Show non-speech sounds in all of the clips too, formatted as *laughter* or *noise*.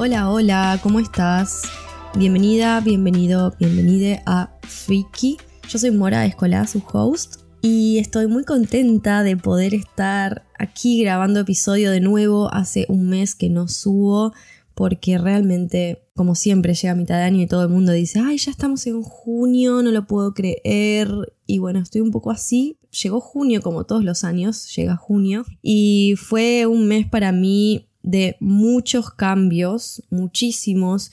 Hola, hola, ¿cómo estás? Bienvenida, bienvenido, bienvenide a Freaky. Yo soy Mora Escolá, su host, y estoy muy contenta de poder estar aquí grabando episodio de nuevo. Hace un mes que no subo porque realmente, como siempre, llega mitad de año y todo el mundo dice, ay, ya estamos en junio, no lo puedo creer. Y bueno, estoy un poco así. Llegó junio, como todos los años, llega junio. Y fue un mes para mí de muchos cambios, muchísimos.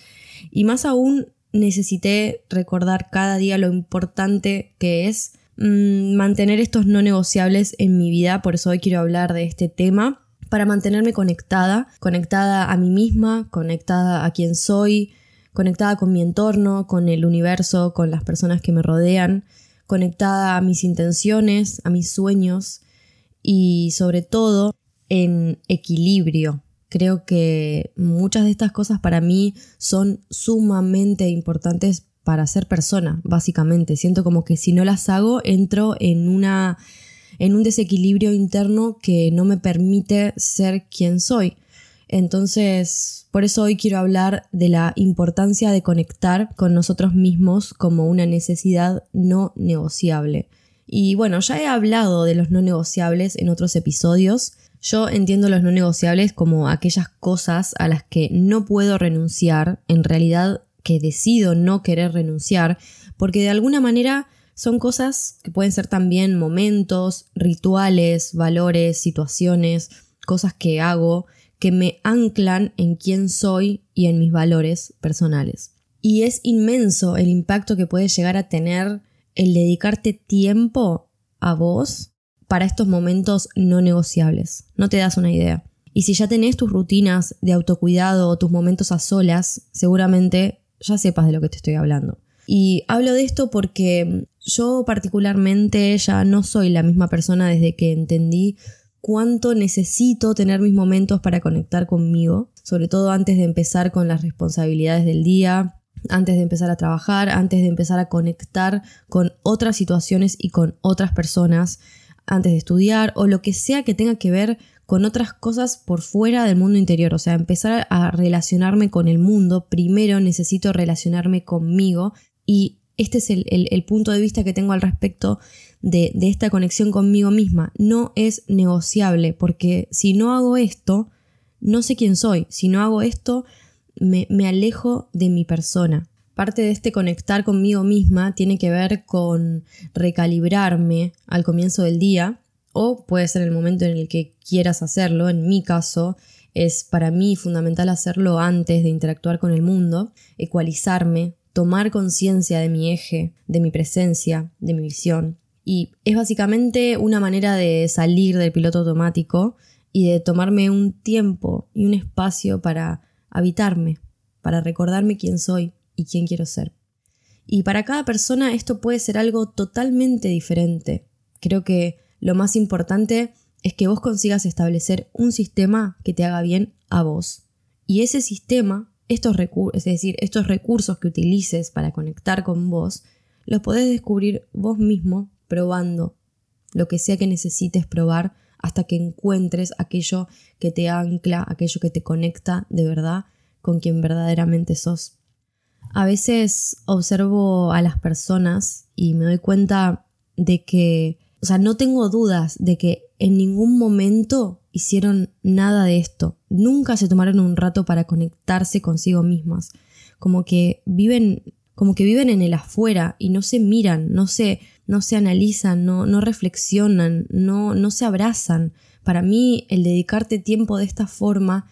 Y más aún necesité recordar cada día lo importante que es mmm, mantener estos no negociables en mi vida. Por eso hoy quiero hablar de este tema para mantenerme conectada, conectada a mí misma, conectada a quien soy, conectada con mi entorno, con el universo, con las personas que me rodean, conectada a mis intenciones, a mis sueños y sobre todo en equilibrio. Creo que muchas de estas cosas para mí son sumamente importantes para ser persona, básicamente. Siento como que si no las hago entro en una en un desequilibrio interno que no me permite ser quien soy. Entonces, por eso hoy quiero hablar de la importancia de conectar con nosotros mismos como una necesidad no negociable. Y bueno, ya he hablado de los no negociables en otros episodios. Yo entiendo los no negociables como aquellas cosas a las que no puedo renunciar, en realidad que decido no querer renunciar, porque de alguna manera son cosas que pueden ser también momentos, rituales, valores, situaciones, cosas que hago que me anclan en quién soy y en mis valores personales. Y es inmenso el impacto que puede llegar a tener el dedicarte tiempo a vos para estos momentos no negociables. No te das una idea. Y si ya tenés tus rutinas de autocuidado o tus momentos a solas, seguramente ya sepas de lo que te estoy hablando. Y hablo de esto porque yo particularmente ya no soy la misma persona desde que entendí cuánto necesito tener mis momentos para conectar conmigo, sobre todo antes de empezar con las responsabilidades del día, antes de empezar a trabajar, antes de empezar a conectar con otras situaciones y con otras personas, antes de estudiar o lo que sea que tenga que ver con otras cosas por fuera del mundo interior. O sea, empezar a relacionarme con el mundo, primero necesito relacionarme conmigo y este es el, punto de vista que tengo al respecto de, esta conexión conmigo misma. No es negociable porque si no hago esto, no sé quién soy. Si no hago esto, me, me alejo de mi persona. Parte de este conectar conmigo misma tiene que ver con recalibrarme al comienzo del día o puede ser el momento en el que quieras hacerlo. En mi caso, es para mí fundamental hacerlo antes de interactuar con el mundo, ecualizarme, tomar conciencia de mi eje, de mi presencia, de mi visión. Y es básicamente una manera de salir del piloto automático y de tomarme un tiempo y un espacio para habitarme, para recordarme quién soy y quién quiero ser. Y para cada persona esto puede ser algo totalmente diferente. Creo que lo más importante es que vos consigas establecer un sistema que te haga bien a vos. Y ese sistema estos es decir, estos recursos que utilices para conectar con vos, los podés descubrir vos mismo probando lo que sea que necesites probar hasta que encuentres aquello que te ancla, aquello que te conecta de verdad con quien verdaderamente sos. A veces observo a las personas y me doy cuenta de que, o sea, no tengo dudas de que en ningún momento hicieron nada de esto. Nunca se tomaron un rato para conectarse consigo mismas. Como que viven, como que viven en el afuera y no se miran, no se, no se analizan, no, no reflexionan, no, no se abrazan. Para mí, el dedicarte tiempo de esta forma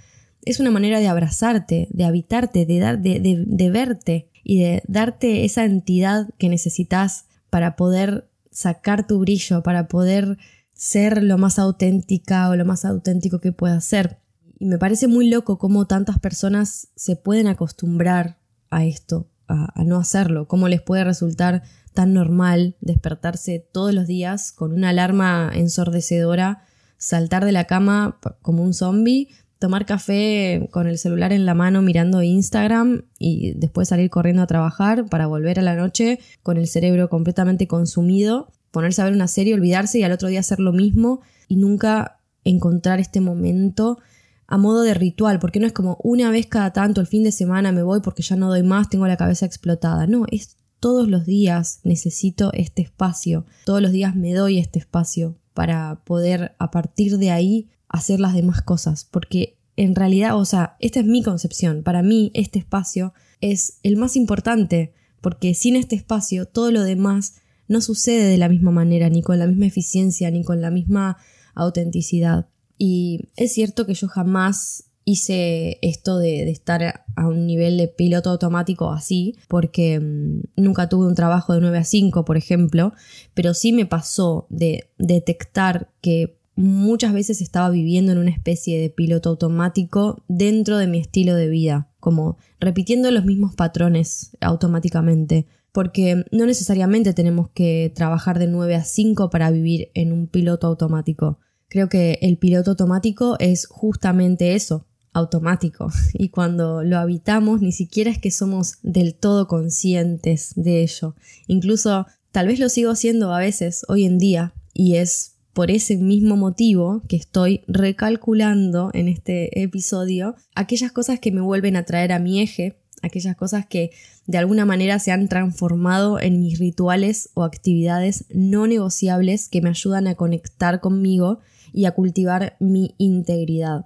es una manera de abrazarte, de habitarte, de, dar, de, de, verte y de darte esa entidad que necesitas para poder sacar tu brillo, para poder ser lo más auténtica o lo más auténtico que pueda ser. Y me parece muy loco cómo tantas personas se pueden acostumbrar a esto, a, no hacerlo, cómo les puede resultar tan normal despertarse todos los días con una alarma ensordecedora, saltar de la cama como un zombie, tomar café con el celular en la mano mirando Instagram y después salir corriendo a trabajar para volver a la noche con el cerebro completamente consumido ponerse a ver una serie, olvidarse y al otro día hacer lo mismo y nunca encontrar este momento a modo de ritual, porque no es como una vez cada tanto el fin de semana me voy porque ya no doy más, tengo la cabeza explotada. No, es todos los días necesito este espacio, todos los días me doy este espacio para poder a partir de ahí hacer las demás cosas, porque en realidad, o sea, esta es mi concepción, para mí este espacio es el más importante, porque sin este espacio todo lo demás no sucede de la misma manera, ni con la misma eficiencia, ni con la misma autenticidad. Y es cierto que yo jamás hice esto de, estar a un nivel de piloto automático así, porque mm, nunca tuve un trabajo de 9 a 5, por ejemplo, pero sí me pasó de detectar que muchas veces estaba viviendo en una especie de piloto automático dentro de mi estilo de vida, como repitiendo los mismos patrones automáticamente, porque no necesariamente tenemos que trabajar de 9 a 5 para vivir en un piloto automático. Creo que el piloto automático es justamente eso, automático. *laughs* Y cuando lo habitamos ni siquiera es que somos del todo conscientes de ello. Incluso tal vez lo sigo haciendo a veces hoy en día y es por ese mismo motivo que estoy recalculando en este episodio aquellas cosas que me vuelven a traer a mi eje, aquellas cosas que de alguna manera se han transformado en mis rituales o actividades no negociables que me ayudan a conectar conmigo y a cultivar mi integridad.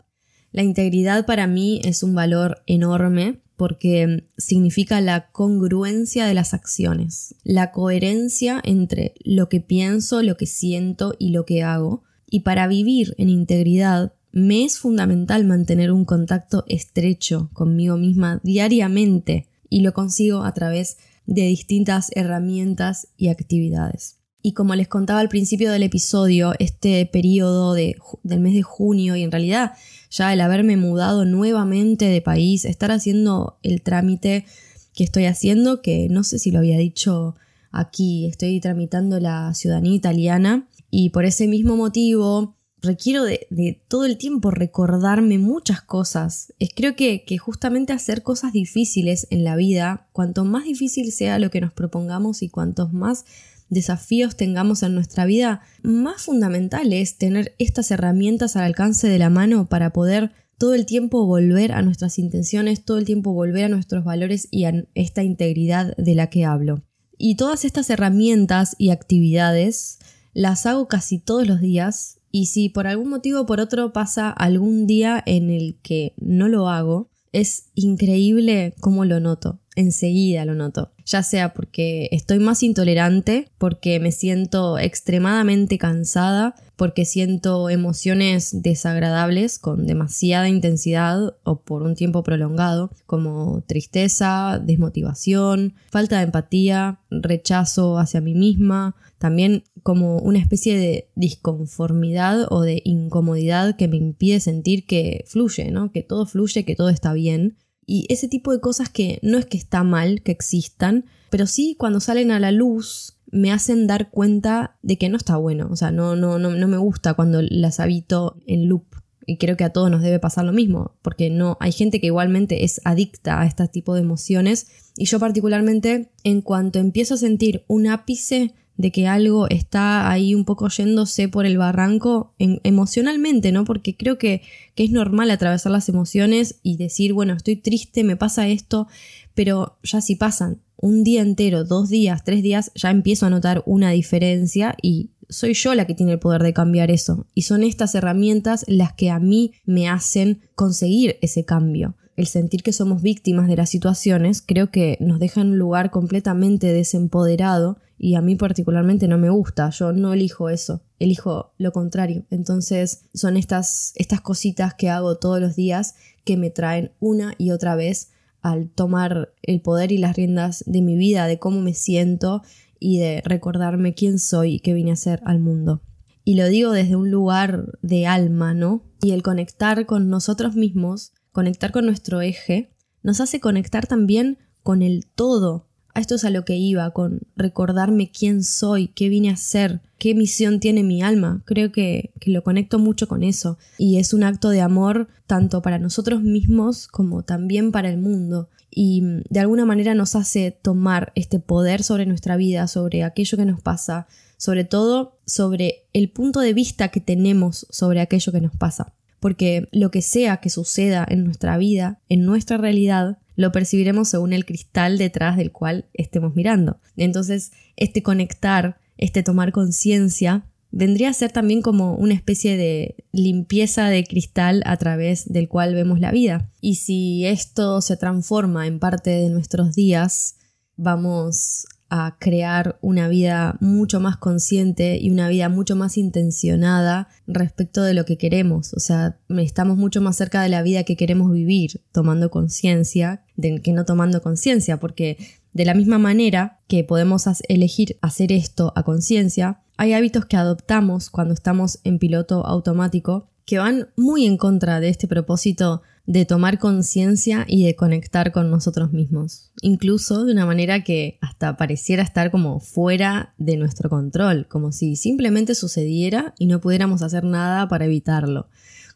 La integridad para mí es un valor enorme porque significa la congruencia de las acciones, la coherencia entre lo que pienso, lo que siento y lo que hago. Y para vivir en integridad me es fundamental mantener un contacto estrecho conmigo misma diariamente y lo consigo a través de distintas herramientas y actividades. Y como les contaba al principio del episodio, este periodo del mes de junio y en realidad ya el haberme mudado nuevamente de país, estar haciendo el trámite que estoy haciendo, que no sé si lo había dicho aquí, estoy tramitando la ciudadanía italiana y por ese mismo motivo requiero de, todo el tiempo recordarme muchas cosas. Es creo que, que justamente hacer cosas difíciles en la vida, cuanto más difícil sea lo que nos propongamos y cuantos más desafíos tengamos en nuestra vida, más fundamental es tener estas herramientas al alcance de la mano para poder todo el tiempo volver a nuestras intenciones, todo el tiempo volver a nuestros valores y a esta integridad de la que hablo. Y todas estas herramientas y actividades las hago casi todos los días y si por algún motivo o por otro pasa algún día en el que no lo hago, es increíble cómo lo noto enseguida lo noto, ya sea porque estoy más intolerante, porque me siento extremadamente cansada, porque siento emociones desagradables con demasiada intensidad o por un tiempo prolongado, como tristeza, desmotivación, falta de empatía, rechazo hacia mí misma, también como una especie de disconformidad o de incomodidad que me impide sentir que fluye, ¿no? Que todo fluye, que todo está bien y ese tipo de cosas que no es que está mal que existan, pero sí cuando salen a la luz me hacen dar cuenta de que no está bueno. O sea, no, no, no, no me gusta cuando las habito en loop. Y creo que a todos nos debe pasar lo mismo, porque no hay gente que igualmente es adicta a este tipo de emociones. Y yo particularmente, en cuanto empiezo a sentir un ápice de que algo está ahí un poco yéndose por el barranco emocionalmente, ¿no? Porque creo que, que, es normal atravesar las emociones y decir, bueno, estoy triste, me pasa esto, pero ya si pasan un día entero, dos días, tres días, ya empiezo a notar una diferencia y soy yo la que tiene el poder de cambiar eso. Y son estas herramientas las que a mí me hacen conseguir ese cambio el sentir que somos víctimas de las situaciones creo que nos deja en un lugar completamente desempoderado y a mí particularmente no me gusta, yo no elijo eso, elijo lo contrario. Entonces son estas, estas cositas que hago todos los días que me traen una y otra vez al tomar el poder y las riendas de mi vida, de cómo me siento y de recordarme quién soy y qué vine a hacer al mundo. Y lo digo desde un lugar de alma, ¿no? Y el conectar con nosotros mismos conectar con nuestro eje, nos hace conectar también con el todo. A esto es a lo que iba, con recordarme quién soy, qué vine a ser, qué misión tiene mi alma. Creo que, que lo conecto mucho con eso. Y es un acto de amor tanto para nosotros mismos como también para el mundo y mm, de alguna manera nos hace tomar este poder sobre nuestra vida, sobre aquello que nos pasa, sobre todo sobre el punto de vista que tenemos sobre aquello que nos pasa. porque lo que sea que suceda en nuestra vida, en nuestra realidad, lo percibiremos según el cristal detrás del cual estemos mirando. Entonces, este conectar, este tomar conciencia, vendría a ser también como una especie de limpieza de cristal a través del cual vemos la vida. Y si esto se transforma en parte de nuestros días, vamos a crear una vida mucho más consciente y una vida mucho más intencionada respecto de lo que queremos. O sea, estamos mucho más cerca de la vida que queremos vivir tomando conciencia que no tomando conciencia, porque de la misma manera que podemos elegir hacer esto a conciencia, hay hábitos que adoptamos cuando estamos en piloto automático que van muy en contra de este propósito de tomar conciencia y de conectar con nosotros mismos, incluso de una manera que hasta pareciera estar como fuera de nuestro control, como si simplemente sucediera y no pudiéramos hacer nada para evitarlo.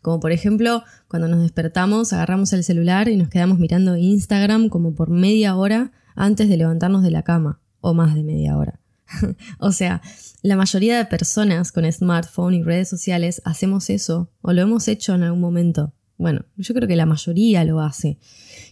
Como por ejemplo, cuando nos despertamos, agarramos el celular y nos quedamos mirando Instagram como por media hora antes de levantarnos de la cama, o más de media hora. *laughs* o sea, la mayoría de personas con smartphone y redes sociales hacemos eso, o lo hemos hecho en algún momento. Bueno, yo creo que la mayoría lo hace.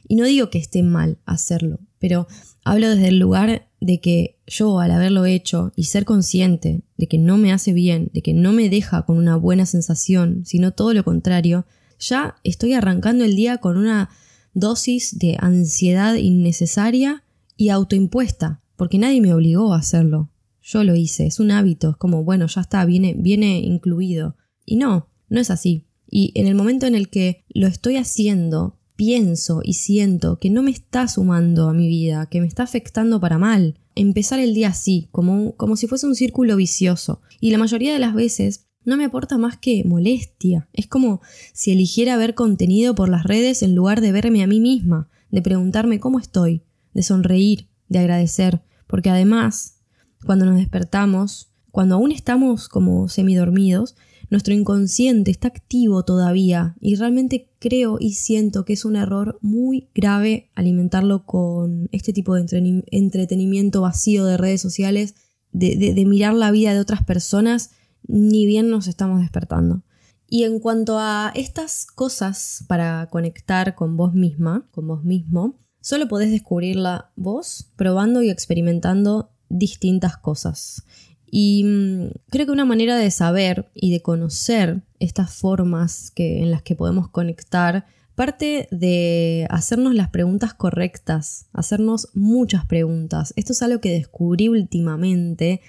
Y no digo que esté mal hacerlo, pero hablo desde el lugar de que yo al haberlo hecho y ser consciente de que no me hace bien, de que no me deja con una buena sensación, sino todo lo contrario, ya estoy arrancando el día con una dosis de ansiedad innecesaria y autoimpuesta, porque nadie me obligó a hacerlo. Yo lo hice, es un hábito, es como, bueno, ya está, viene, viene incluido. Y no, no es así. Y en el momento en el que lo estoy haciendo, pienso y siento que no me está sumando a mi vida, que me está afectando para mal. Empezar el día así, como, como si fuese un círculo vicioso. Y la mayoría de las veces no me aporta más que molestia. Es como si eligiera ver contenido por las redes en lugar de verme a mí misma, de preguntarme cómo estoy, de sonreír, de agradecer. Porque además, cuando nos despertamos, cuando aún estamos como semidormidos, nuestro inconsciente está activo todavía y realmente creo y siento que es un error muy grave alimentarlo con este tipo de entretenimiento vacío de redes sociales, de, mirar la vida de otras personas, ni bien nos estamos despertando. Y en cuanto a estas cosas para conectar con vos misma, con vos mismo, solo podés descubrirla vos probando y experimentando distintas cosas. Y mm, creo que una manera de saber y de conocer estas formas que, en las que podemos conectar parte de hacernos las preguntas correctas, hacernos muchas preguntas. Esto es algo que descubrí últimamente,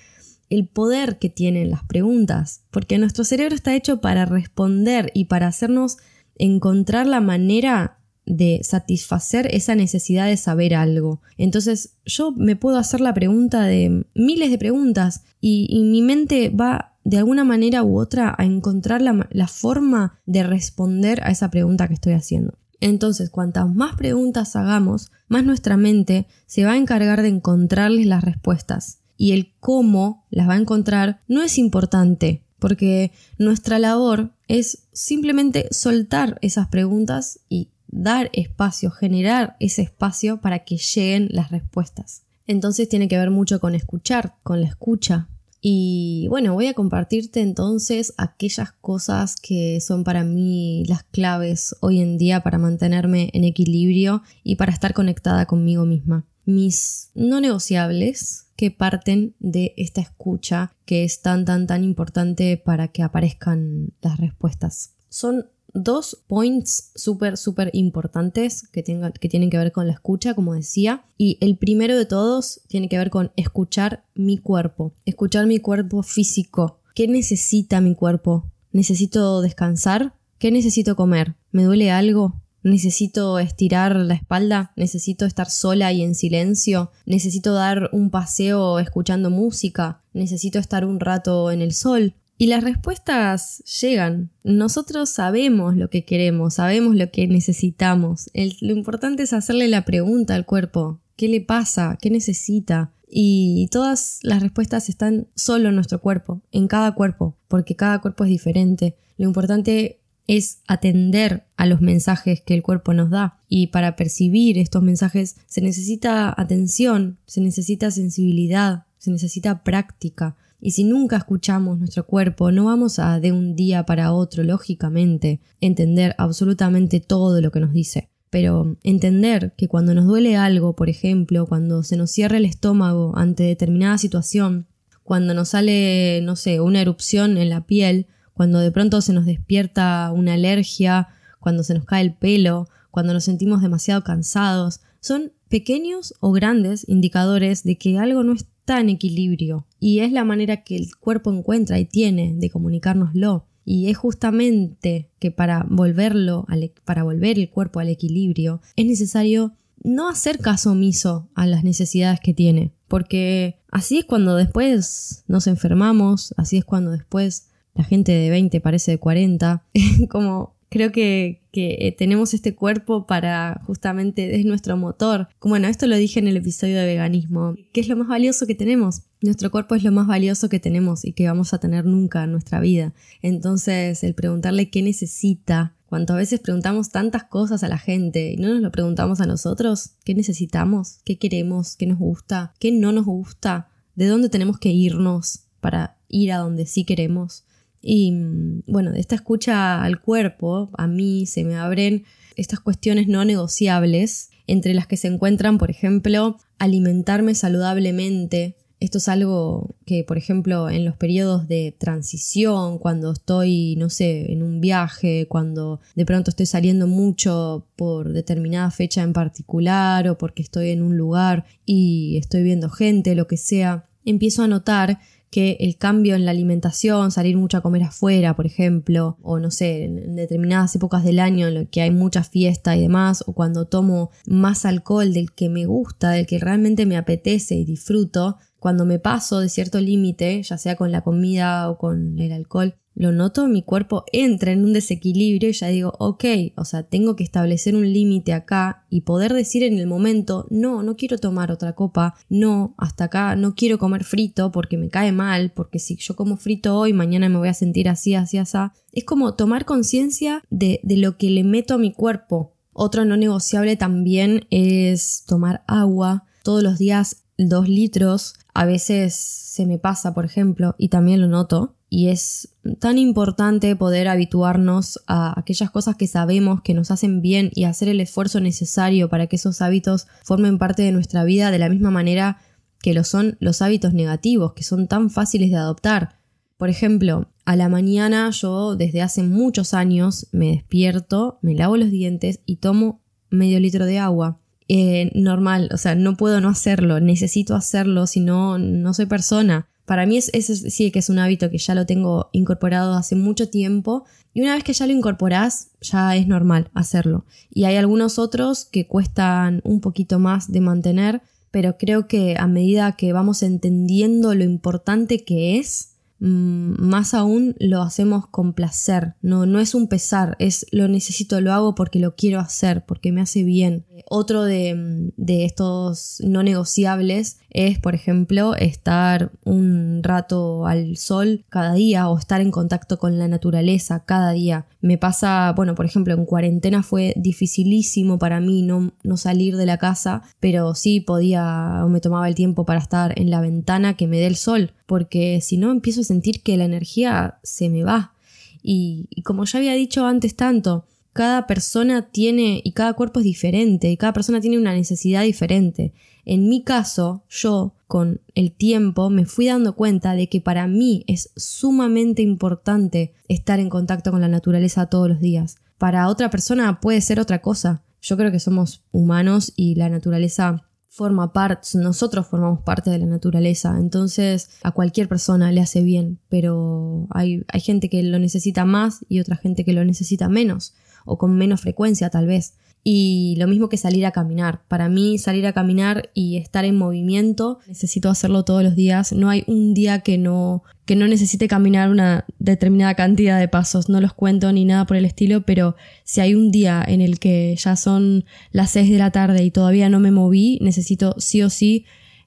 el poder que tienen las preguntas, porque nuestro cerebro está hecho para responder y para hacernos encontrar la manera de satisfacer esa necesidad de saber algo. Entonces yo me puedo hacer la pregunta de miles de preguntas y, mi mente va de alguna manera u otra a encontrar la, la forma de responder a esa pregunta que estoy haciendo. Entonces, cuantas más preguntas hagamos, más nuestra mente se va a encargar de encontrarles las respuestas. Y el cómo las va a encontrar no es importante, porque nuestra labor es simplemente soltar esas preguntas y dar espacio, generar ese espacio para que lleguen las respuestas. Entonces tiene que ver mucho con escuchar, con la escucha. Y bueno, voy a compartirte entonces aquellas cosas que son para mí las claves hoy en día para mantenerme en equilibrio y para estar conectada conmigo misma. Mis no negociables que parten de esta escucha que es tan tan tan importante para que aparezcan las respuestas. Son dos points súper, súper importantes que, que tienen que ver con la escucha, como decía. Y el primero de todos tiene que ver con escuchar mi cuerpo, escuchar mi cuerpo físico. ¿Qué necesita mi cuerpo? ¿Necesito descansar? ¿Qué necesito comer? ¿Me duele algo? ¿Necesito estirar la espalda? ¿Necesito estar sola y en silencio? ¿Necesito dar un paseo escuchando música? ¿Necesito estar un rato en el sol? Y las respuestas llegan. Nosotros sabemos lo que queremos, sabemos lo que necesitamos. lo importante es hacerle la pregunta al cuerpo. ¿Qué le pasa? ¿Qué necesita? Y todas las respuestas están solo en nuestro cuerpo, en cada cuerpo, porque cada cuerpo es diferente. Lo importante es atender a los mensajes que el cuerpo nos da. Y para percibir estos mensajes se necesita atención, se necesita sensibilidad, se necesita práctica Y si nunca escuchamos nuestro cuerpo, no vamos a de un día para otro, lógicamente, entender absolutamente todo lo que nos dice. Pero entender que cuando nos duele algo, por ejemplo, cuando se nos cierra el estómago ante determinada situación, cuando nos sale, no sé, una erupción en la piel, cuando de pronto se nos despierta una alergia, cuando se nos cae el pelo, cuando nos sentimos demasiado cansados, son pequeños o grandes indicadores de que algo no está en equilibrio y es la manera que el cuerpo encuentra y tiene de comunicárnoslo. Y es justamente que para volverlo, e, para volver el cuerpo al equilibrio, es necesario no hacer caso omiso a las necesidades que tiene, porque así es cuando después nos enfermamos, así es cuando después la gente de 20 parece de 40, *laughs* como creo que, eh, tenemos este cuerpo para justamente, es nuestro motor. Bueno, esto lo dije en el episodio de veganismo, que es lo más valioso que tenemos. Nuestro cuerpo es lo más valioso que tenemos y que vamos a tener nunca en nuestra vida. Entonces, el preguntarle qué necesita, cuántas veces preguntamos tantas cosas a la gente y no nos lo preguntamos a nosotros, qué necesitamos, qué queremos, qué nos gusta, qué no nos gusta, de dónde tenemos que irnos para ir a donde sí queremos. Y mm, bueno, de esta escucha al cuerpo, a mí se me abren estas cuestiones no negociables, entre las que se encuentran, por ejemplo, alimentarme saludablemente. Esto es algo que, por ejemplo, en los periodos de transición, cuando estoy, no sé, en un viaje, cuando de pronto estoy saliendo mucho por determinada fecha en particular o porque estoy en un lugar y estoy viendo gente, lo que sea, empiezo a notar que el cambio en la alimentación, salir mucho a comer afuera, por ejemplo, o no sé, en determinadas épocas del año en lo que hay mucha fiesta y demás, o cuando tomo más alcohol del que me gusta, del que realmente me apetece y disfruto, cuando me paso de cierto límite, ya sea con la comida o con el alcohol, lo noto, mi cuerpo entra en un desequilibrio y ya digo, ok, o sea, tengo que establecer un límite acá y poder decir en el momento, no, no quiero tomar otra copa, no, hasta acá, no quiero comer frito porque me cae mal, porque si yo como frito hoy, mañana me voy a sentir así, así, así. Es como tomar conciencia de, de lo que le meto a mi cuerpo. Otro no negociable también es tomar agua todos los días, dos litros. A veces se me pasa, por ejemplo, y también lo noto y es tan importante poder habituarnos a aquellas cosas que sabemos que nos hacen bien y hacer el esfuerzo necesario para que esos hábitos formen parte de nuestra vida de la misma manera que lo son los hábitos negativos, que son tan fáciles de adoptar. Por ejemplo, a la mañana yo desde hace muchos años me despierto, me lavo los dientes y tomo medio litro de agua. Eh, normal, o sea, no puedo no hacerlo, necesito hacerlo, si no, no soy persona. Para mí es, sí que es un hábito que ya lo tengo incorporado hace mucho tiempo y una vez que ya lo incorporás ya es normal hacerlo. Y hay algunos otros que cuestan un poquito más de mantener, pero creo que a medida que vamos entendiendo lo importante que es, más aún lo hacemos con placer, no, no es un pesar, es lo necesito, lo hago porque lo quiero hacer, porque me hace bien. Otro de, de estos no negociables es, por ejemplo, estar un rato al sol cada día o estar en contacto con la naturaleza cada día. Me pasa, bueno, por ejemplo, en cuarentena fue dificilísimo para mí no, no salir de la casa, pero sí podía o me tomaba el tiempo para estar en la ventana que me dé el sol, porque si no empiezo a sentir que la energía se me va. Y, y como ya había dicho antes tanto, cada persona tiene y cada cuerpo es diferente y cada persona tiene una necesidad diferente. En mi caso, yo con el tiempo me fui dando cuenta de que para mí es sumamente importante estar en contacto con la naturaleza todos los días. Para otra persona puede ser otra cosa. Yo creo que somos humanos y la naturaleza forma parte, nosotros formamos parte de la naturaleza, entonces a cualquier persona le hace bien, pero hay, hay gente que lo necesita más y otra gente que lo necesita menos o con menos frecuencia tal vez. Y lo mismo que salir a caminar. Para mí salir a caminar y estar en movimiento, necesito hacerlo todos los días. No hay un día que no, que no necesite caminar una determinada cantidad de pasos. No los cuento ni nada por el estilo, pero si hay un día en el que ya son las 6 de la tarde y todavía no me moví, necesito sí o sí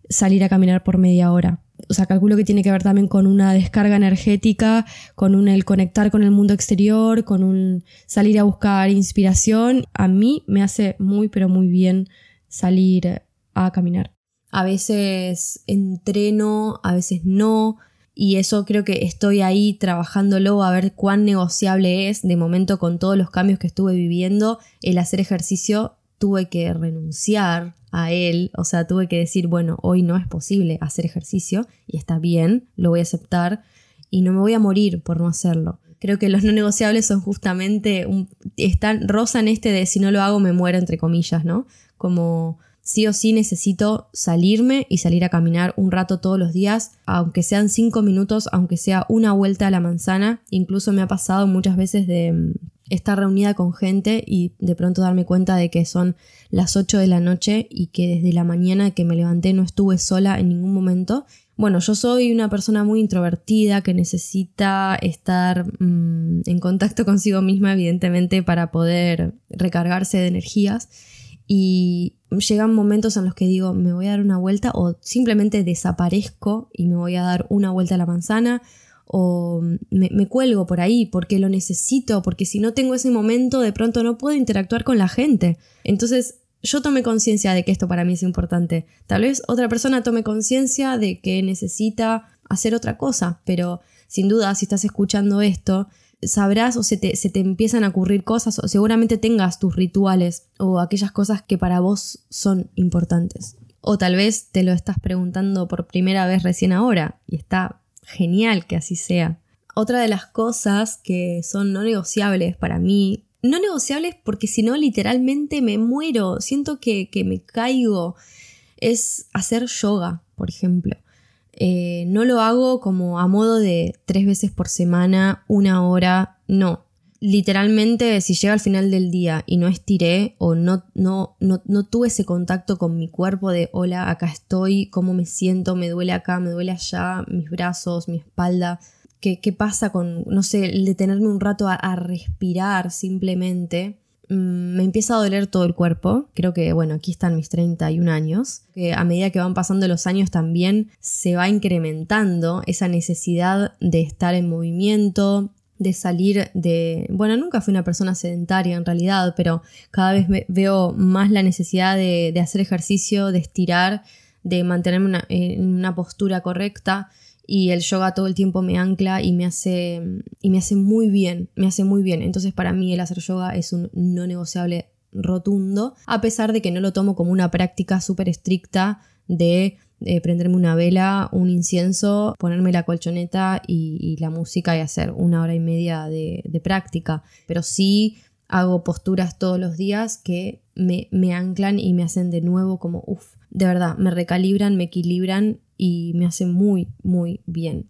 salir a caminar por media hora o sea, calculo que tiene que ver también con una descarga energética, con un el conectar con el mundo exterior, con un salir a buscar inspiración. A mí me hace muy, pero muy bien salir a caminar. A veces entreno, a veces no, Y eso creo que estoy ahí trabajándolo a ver cuán negociable es. De momento con todos los cambios que estuve viviendo, el hacer ejercicio tuve que renunciar a él, o sea, tuve que decir, bueno, hoy no es posible hacer ejercicio y está bien, lo voy a aceptar y no me voy a morir por no hacerlo. Creo que los no negociables son justamente, están, rozan este de si no lo hago me muero, entre comillas, ¿no? Como sí o sí necesito salirme y salir a caminar un rato todos los días, aunque sean cinco minutos, aunque sea una vuelta a la manzana. Incluso me ha pasado muchas veces de estar reunida con gente y de pronto darme cuenta de que son las 8 de la noche y que desde la mañana que me levanté no estuve sola en ningún momento. Bueno, yo soy una persona muy introvertida que necesita estar mm, en contacto *laughs* consigo misma, evidentemente, para poder recargarse de energías. Y llegan momentos en los que digo, me voy a dar una vuelta o simplemente desaparezco y me voy a dar una vuelta a la manzana o me, cuelgo por ahí porque lo necesito, porque si no tengo ese momento de pronto no puedo interactuar con la gente. Entonces yo tomé conciencia de que esto para mí es importante. Tal vez otra persona tome conciencia de que necesita hacer otra cosa, pero sin duda si estás escuchando esto, sabrás o se te, se te empiezan a ocurrir cosas o seguramente tengas tus rituales o aquellas cosas que para vos son importantes. O tal vez te lo estás preguntando por primera vez recién ahora y está genial que así sea. Otra de las cosas que son no negociables para mí, no negociables porque si no literalmente me muero, siento que, me caigo, es hacer yoga, por ejemplo. Eh, no lo hago como a modo de tres veces por semana, una hora, no literalmente si llega al final del día y no estiré o no, no, no, no, tuve ese contacto con mi cuerpo de hola, acá estoy, cómo me siento, me duele acá, me duele allá, mis brazos, mi espalda, qué, qué pasa con, no sé, el detenerme un rato a, respirar simplemente. Mm, me empieza a doler todo el cuerpo. Creo que, bueno, aquí están mis 31 años. Que a medida que van pasando los años también se va incrementando esa necesidad de estar en movimiento, de salir de... Bueno, nunca fui una persona sedentaria en realidad, pero cada vez veo más la necesidad de, hacer ejercicio, de estirar, de mantenerme en una postura correcta y el yoga todo el tiempo me ancla y me hace y me hace muy bien, me hace muy bien. Entonces para mí el hacer yoga es un no negociable rotundo, a pesar de que no lo tomo como una práctica súper estricta de eh, prenderme una vela, un incienso, ponerme la colchoneta y, la música y hacer una hora y media de, práctica. Pero sí hago posturas todos los días que me, me anclan y me hacen de nuevo como, uff, de verdad, me recalibran, me equilibran y me hacen muy, muy bien.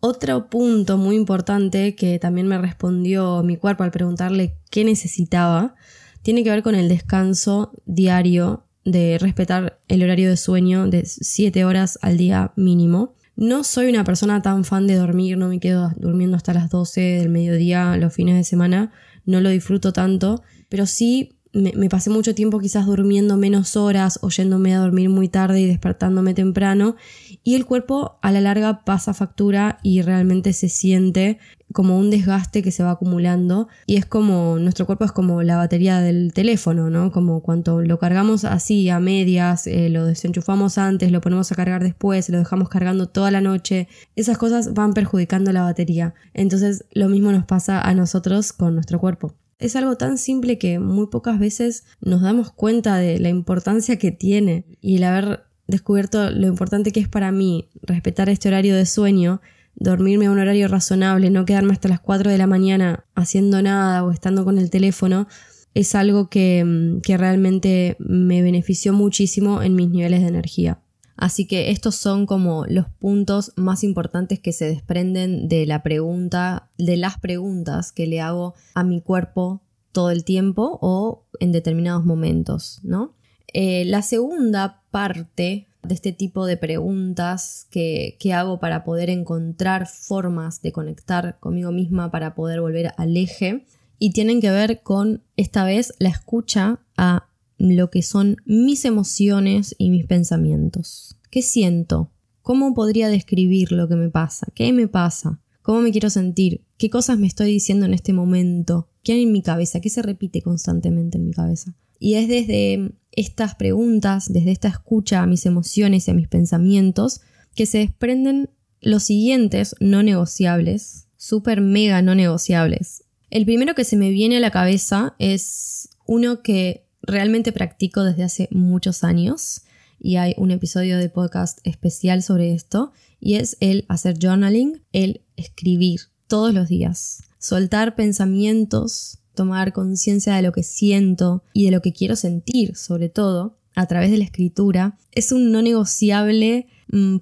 Otro punto muy importante que también me respondió mi cuerpo al preguntarle qué necesitaba tiene que ver con el descanso diario de respetar el horario de sueño de 7 horas al día mínimo. No soy una persona tan fan de dormir, no me quedo durmiendo hasta las 12 del mediodía los fines de semana, no lo disfruto tanto, pero sí me, pasé mucho tiempo quizás durmiendo menos horas o yéndome a dormir muy tarde y despertándome temprano y el cuerpo a la larga pasa factura y realmente se siente como un desgaste que se va acumulando y es como nuestro cuerpo es como la batería del teléfono, ¿no? Como cuando lo cargamos así a medias, eh, lo desenchufamos antes, lo ponemos a cargar después, lo dejamos cargando toda la noche, esas cosas van perjudicando la batería. Entonces lo mismo nos pasa a nosotros con nuestro cuerpo. Es algo tan simple que muy pocas veces nos damos cuenta de la importancia que tiene y el haber descubierto lo importante que es para mí respetar este horario de sueño, dormirme a un horario razonable, no quedarme hasta las 4 de la mañana haciendo nada o estando con el teléfono, es algo que, que realmente me benefició muchísimo en mis niveles de energía. Así que estos son como los puntos más importantes que se desprenden de la pregunta, de las preguntas que le hago a mi cuerpo todo el tiempo o en determinados momentos, ¿no? Eh, la segunda parte de este tipo de preguntas que, que, hago para poder encontrar formas de conectar conmigo misma para poder volver al eje y tienen que ver con esta vez la escucha a lo que son mis emociones y mis pensamientos. ¿Qué siento? ¿Cómo podría describir lo que me pasa? ¿Qué me pasa? ¿Cómo me quiero sentir? ¿Qué cosas me estoy diciendo en este momento? ¿Qué hay en mi cabeza? ¿Qué se repite constantemente en mi cabeza? Y es desde estas preguntas, desde esta escucha a mis emociones y a mis pensamientos, que se desprenden los siguientes no negociables, super mega no negociables. El primero que se me viene a la cabeza es uno que realmente practico desde hace muchos años y hay un episodio de podcast especial sobre esto y es el hacer journaling, el escribir todos los días, soltar pensamientos, tomar conciencia de lo que siento y de lo que quiero sentir sobre todo a través de la escritura. Es un no negociable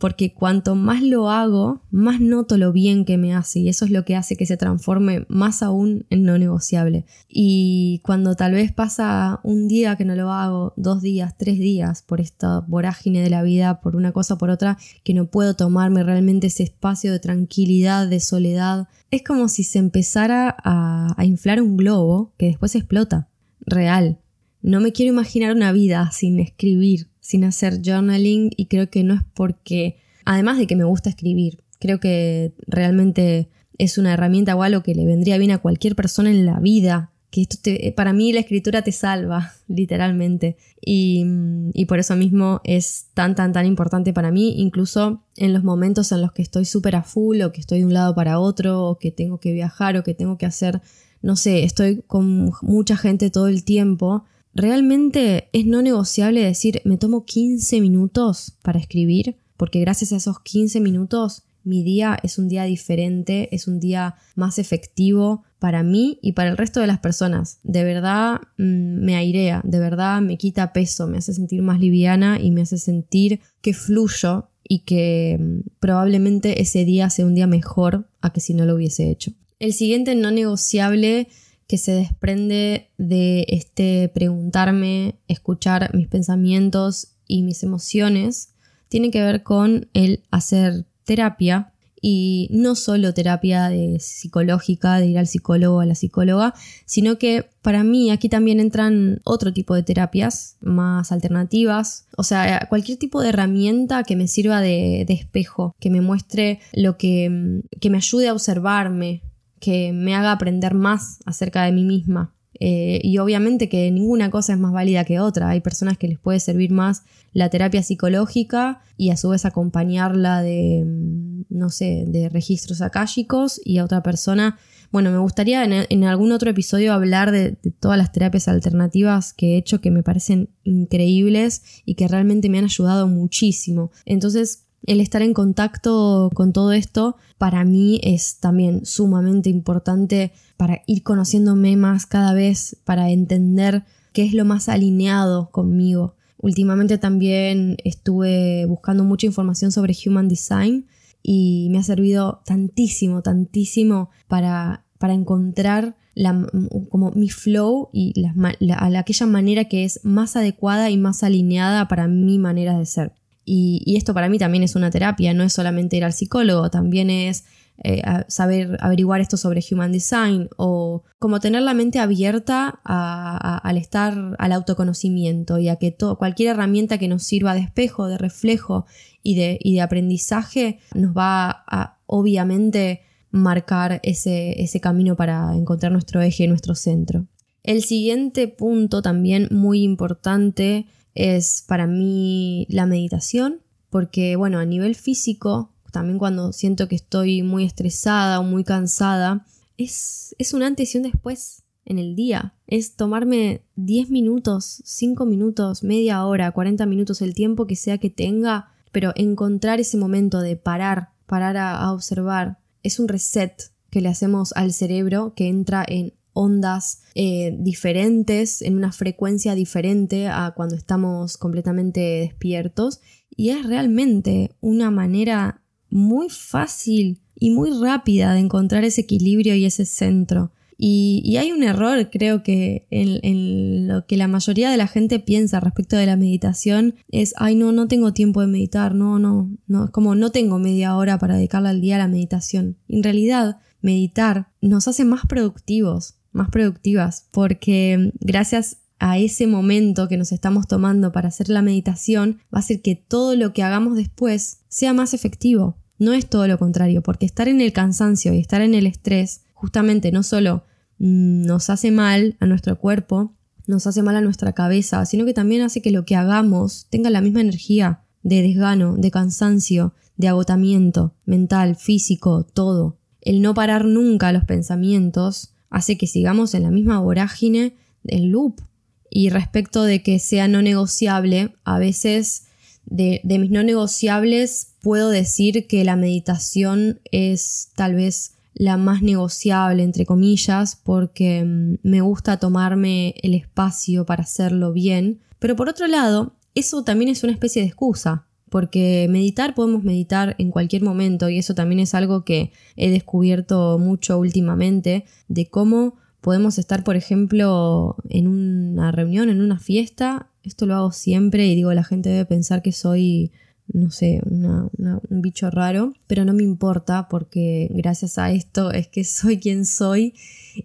porque cuanto más lo hago, más noto lo bien que me hace y eso es lo que hace que se transforme más aún en no negociable. Y cuando tal vez pasa un día que no lo hago, dos días, tres días por esta vorágine de la vida, por una cosa por otra, que no puedo tomarme realmente ese espacio de tranquilidad, de soledad, es como si se empezara a, a inflar un globo que después explota. Real. No me quiero imaginar una vida sin escribir, sin hacer journaling y creo que no es porque, además de que me gusta escribir, creo que realmente es una herramienta o que le vendría bien a cualquier persona en la vida, que esto para mí la escritura te salva, *laughs* literalmente. Y, y, por eso mismo es tan, tan, tan importante para mí, incluso en los momentos en los que estoy súper a full o que estoy de un lado para otro o que tengo que viajar o que tengo que hacer, no sé, estoy con mucha gente todo el tiempo realmente es no negociable decir me tomo 15 minutos para escribir, porque gracias a esos 15 minutos mi día es un día diferente, es un día más efectivo para mí y para el resto de las personas. De verdad mm, me airea, de verdad me quita peso, me hace sentir más liviana y me hace sentir que fluyo y que mm, probablemente ese día sea un día mejor a que si no lo hubiese hecho. El siguiente no negociable que se desprende de este preguntarme, escuchar mis pensamientos y mis emociones, tiene que ver con el hacer terapia y no solo terapia psicológica, de ir al psicólogo o a la psicóloga, sino que para mí aquí también entran otro tipo de terapias más alternativas, o sea, cualquier tipo de herramienta que me sirva de, de espejo, que me muestre lo que, que me ayude a observarme, que me haga aprender más acerca de mí misma. Eh, y obviamente que ninguna cosa es más válida que otra. Hay personas que les puede servir más la terapia psicológica y a su vez acompañarla de, mm, no sé, de registros akáshicos y a otra persona. Bueno, me gustaría en, algún otro episodio hablar de, de, todas las terapias alternativas que he hecho que me parecen increíbles y que realmente me han ayudado muchísimo. Entonces, el estar en contacto con todo esto para mí es también sumamente importante para ir conociéndome más cada vez, para entender qué es lo más alineado conmigo. Últimamente también estuve buscando mucha información sobre Human Design y me ha servido tantísimo, tantísimo para, para encontrar la, como mi flow y la, aquella manera que es más adecuada y más alineada para mi manera de ser. Y, esto para mí también es una terapia, no es solamente ir al psicólogo, también es eh, saber averiguar esto sobre Human Design o como tener la mente abierta al estar al autoconocimiento y a que cualquier herramienta que nos sirva de espejo, de reflejo y de, y aprendizaje nos va a obviamente marcar ese, ese camino para encontrar nuestro eje, nuestro centro. El siguiente punto también muy importante es para mí la meditación, porque bueno, a nivel físico, también cuando siento que estoy muy estresada o muy cansada, es, es un antes y un después en el día. Es tomarme 10 minutos, 5 minutos, media hora, 40 minutos, el tiempo que sea que tenga, pero encontrar ese momento de parar, parar a observar, es un reset que le hacemos al cerebro que entra en ondas eh, diferentes, en una frecuencia diferente a cuando estamos completamente despiertos. Y es realmente una manera muy fácil y muy rápida de encontrar ese equilibrio y ese centro. Y, hay un error, creo que, en, en, lo que la mayoría de la gente piensa respecto de la meditación es, ay, no, no tengo tiempo de meditar, no, no, no, es como no tengo media hora para dedicarle al día a la meditación. En realidad, meditar nos hace más productivos, más productivas, porque gracias a ese momento que nos estamos tomando para hacer la meditación, va a hacer que todo lo que hagamos después sea más efectivo. No es todo lo contrario, porque estar en el cansancio y estar en el estrés justamente no solo nos hace mal a nuestro cuerpo, nos hace mal a nuestra cabeza, sino que también hace que lo que hagamos tenga la misma energía de desgano, de cansancio, de agotamiento mental, físico, todo. El no parar nunca los pensamientos hace que sigamos en la misma vorágine del loop. Y respecto de que sea no negociable, a veces de, de mis no negociables puedo decir que la meditación es tal vez la más negociable, entre comillas, porque mm, me gusta tomarme el espacio para hacerlo bien. Pero por otro lado, eso también es una especie de excusa, porque meditar podemos meditar en cualquier momento y eso también es algo que he descubierto mucho últimamente, de cómo podemos estar, por ejemplo, en una reunión, en una fiesta, esto lo hago siempre y digo, la gente debe pensar que soy no sé, un bicho raro, pero no me importa porque gracias a esto es que soy quien soy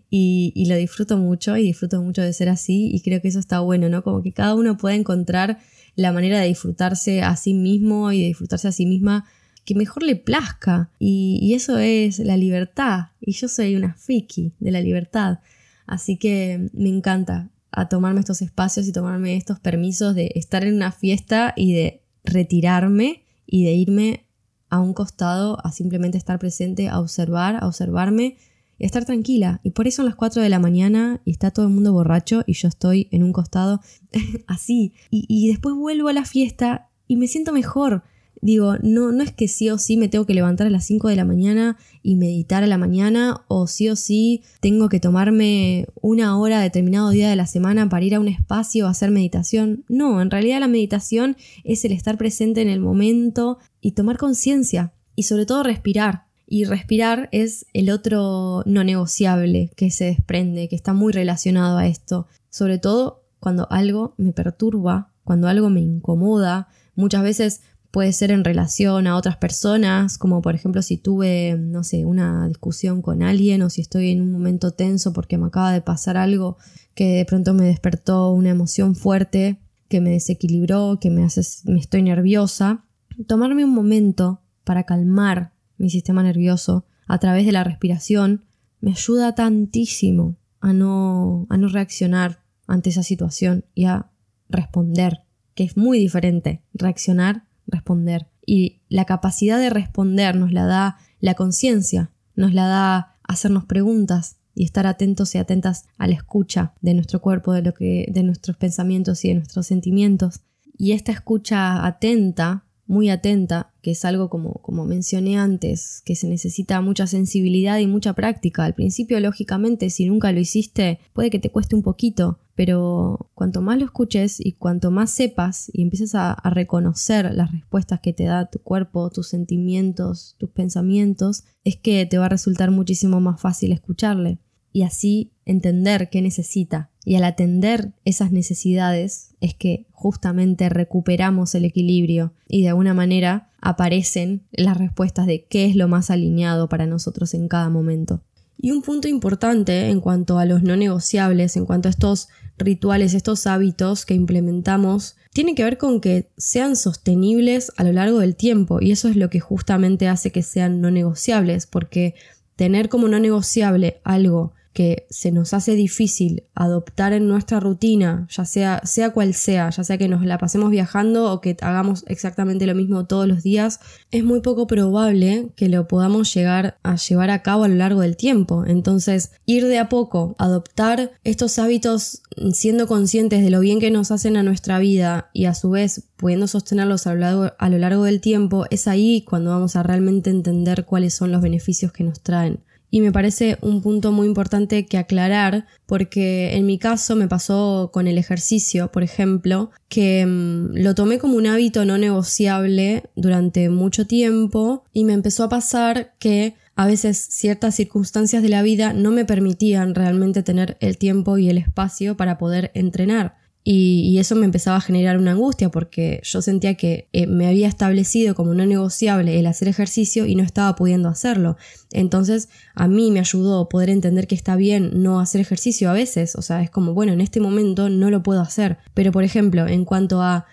y, lo disfruto mucho y disfruto mucho de ser así y creo que eso está bueno, ¿no? Como que cada uno puede encontrar la manera de disfrutarse a sí mismo y de disfrutarse a sí misma que mejor le plazca. Y, eso es la libertad. Y yo soy una friki de la libertad, así que me encanta a tomarme estos espacios y tomarme estos permisos de estar en una fiesta y de retirarme y de irme a un costado a simplemente estar presente, a observar, a observarme y a estar tranquila. Y por eso son las 4 de la mañana y está todo el mundo borracho y yo estoy en un costado *laughs* así. Y, y después vuelvo a la fiesta y me siento mejor Digo, no, no es que sí o sí me tengo que levantar a las 5 de la mañana y meditar a la mañana, o sí o sí tengo que tomarme una hora determinado día de la semana para ir a un espacio a hacer meditación. No, en realidad la meditación es el estar presente en el momento y tomar conciencia y sobre todo respirar. Y respirar es el otro no negociable que se desprende, que está muy relacionado a esto. Sobre todo cuando algo me perturba, cuando algo me incomoda. Muchas veces puede ser en relación a otras personas, como por ejemplo si tuve, no sé, una discusión con alguien o si estoy en un momento tenso porque me acaba de pasar algo que de pronto me despertó una emoción fuerte, que me desequilibró, que me hace, me estoy nerviosa. Tomarme un momento para calmar mi sistema nervioso a través de la respiración me ayuda tantísimo a no, a no reaccionar ante esa situación y a responder, que es muy diferente reaccionar responder. Y la capacidad de responder nos la da la conciencia, nos la da hacernos preguntas y estar atentos y atentas a la escucha de nuestro cuerpo, de lo que, de nuestros pensamientos y de nuestros sentimientos. Y esta escucha atenta muy atenta, que es algo como, como mencioné antes, que se necesita mucha sensibilidad y mucha práctica. Al principio, lógicamente, si nunca lo hiciste, puede que te cueste un poquito, pero cuanto más lo escuches y cuanto más sepas y empieces a, a reconocer las respuestas que te da tu cuerpo, tus sentimientos, tus pensamientos, es que te va a resultar muchísimo más fácil escucharle y así entender qué necesita. Y al atender esas necesidades es que justamente recuperamos el equilibrio y de alguna manera aparecen las respuestas de qué es lo más alineado para nosotros en cada momento. Y un punto importante en cuanto a los no negociables, en cuanto a estos rituales, estos hábitos que implementamos, tiene que ver con que sean sostenibles a lo largo del tiempo y eso es lo que justamente hace que sean no negociables, porque tener como no negociable algo que se nos hace difícil adoptar en nuestra rutina, ya sea, sea cual sea, ya sea que nos la pasemos viajando o que hagamos exactamente lo mismo todos los días, es muy poco probable que lo podamos llegar a llevar a cabo a lo largo del tiempo. Entonces, ir de a poco, adoptar estos hábitos siendo conscientes de lo bien que nos hacen a nuestra vida y a su vez pudiendo sostenerlos a lo largo, a lo largo del tiempo, es ahí cuando vamos a realmente entender cuáles son los beneficios que nos traen y me parece un punto muy importante que aclarar porque en mi caso me pasó con el ejercicio, por ejemplo, que mm, lo tomé como un hábito no negociable durante mucho tiempo y me empezó a pasar que a veces ciertas circunstancias de la vida no me permitían realmente tener el tiempo y el espacio para poder entrenar. Y, eso me empezaba a generar una angustia porque yo sentía que eh, me había establecido como no negociable el hacer ejercicio y no estaba pudiendo hacerlo. Entonces a mí me ayudó poder entender que está bien no hacer ejercicio a veces. O sea, es como, bueno, en este momento no lo puedo hacer. Pero por ejemplo, en cuanto a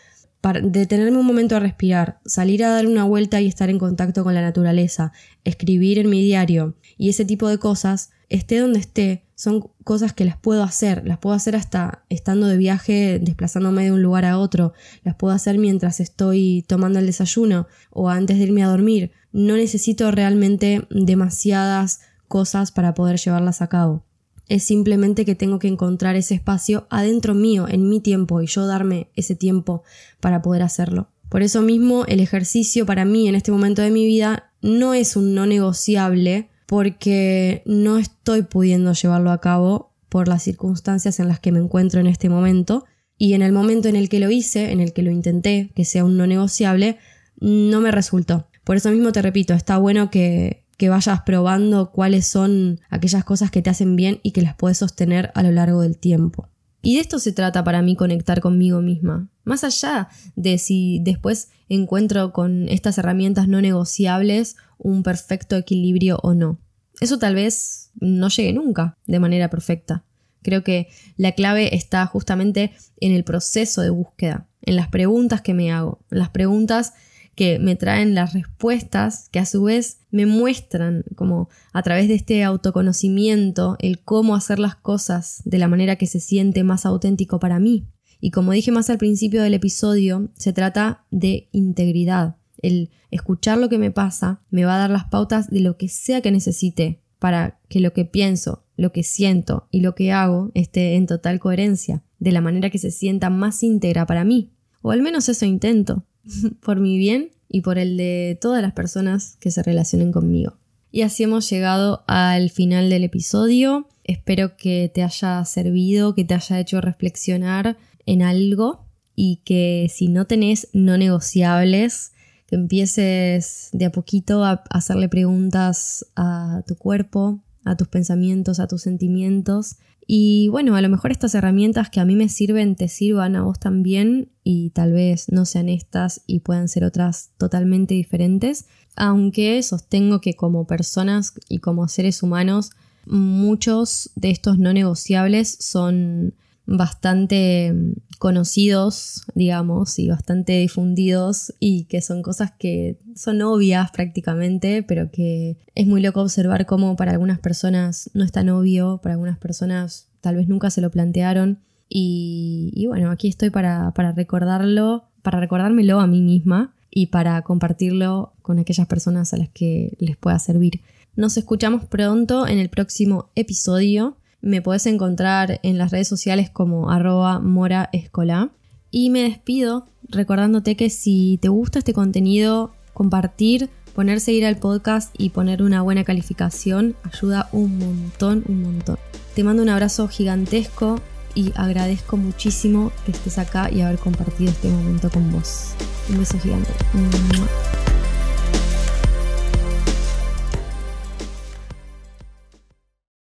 detenerme un momento a respirar, salir a dar una vuelta y estar en contacto con la naturaleza, escribir en mi diario y ese tipo de cosas, esté donde esté, son cosas que las puedo hacer, las puedo hacer hasta estando de viaje, desplazándome de un lugar a otro, las puedo hacer mientras estoy tomando el desayuno o antes de irme a dormir. No necesito realmente demasiadas cosas para poder llevarlas a cabo. Es simplemente que tengo que encontrar ese espacio adentro mío, en mi tiempo, y yo darme ese tiempo para poder hacerlo. Por eso mismo el ejercicio para mí en este momento de mi vida no es un no negociable porque no estoy pudiendo llevarlo a cabo por las circunstancias en las que me encuentro en este momento y en el momento en el que lo hice, en el que lo intenté, que sea un no negociable, no me resultó. Por eso mismo te repito, está bueno que, que vayas probando cuáles son aquellas cosas que te hacen bien y que las puedes sostener a lo largo del tiempo. Y de esto se trata para mí conectar conmigo misma. Más allá de si después encuentro con estas herramientas no negociables un perfecto equilibrio o no. Eso tal vez no llegue nunca de manera perfecta. Creo que la clave está justamente en el proceso de búsqueda, en las preguntas que me hago, las preguntas que me traen las respuestas que a su vez me muestran como a través de este autoconocimiento el cómo hacer las cosas de la manera que se siente más auténtico para mí. Y como dije más al principio del episodio, se trata de integridad. El escuchar lo que me pasa me va a dar las pautas de lo que sea que necesite para que lo que pienso, lo que siento y lo que hago esté en total coherencia, de la manera que se sienta más íntegra para mí. O al menos eso intento. *laughs* por mi bien y por el de todas las personas que se relacionen conmigo. Y así hemos llegado al final del episodio. Espero que te haya servido, que te haya hecho reflexionar en algo y que si no tenés no negociables, que empieces de a poquito a hacerle preguntas a tu cuerpo, a tus pensamientos, a tus sentimientos. Y bueno, a lo mejor estas herramientas que a mí me sirven te sirvan a vos también y tal vez no sean estas y puedan ser otras totalmente diferentes, aunque sostengo que como personas y como seres humanos muchos de estos no negociables son bastante mm, conocidos, digamos, y bastante difundidos y que son cosas que son obvias prácticamente, pero que es muy loco observar cómo para algunas personas no es tan obvio, para algunas personas tal vez nunca se lo plantearon y, bueno, aquí estoy para, para recordarlo, para recordármelo a mí misma y para compartirlo con aquellas personas a las que les pueda servir. Nos escuchamos pronto en el próximo episodio. Me puedes encontrar en las redes sociales como arroba moraescola. Y me despido recordándote que si te gusta este contenido, compartir, ponerse a ir al podcast y poner una buena calificación ayuda un montón, un montón. Te mando un abrazo gigantesco y agradezco muchísimo que estés acá y haber compartido este momento con vos. Un beso gigante.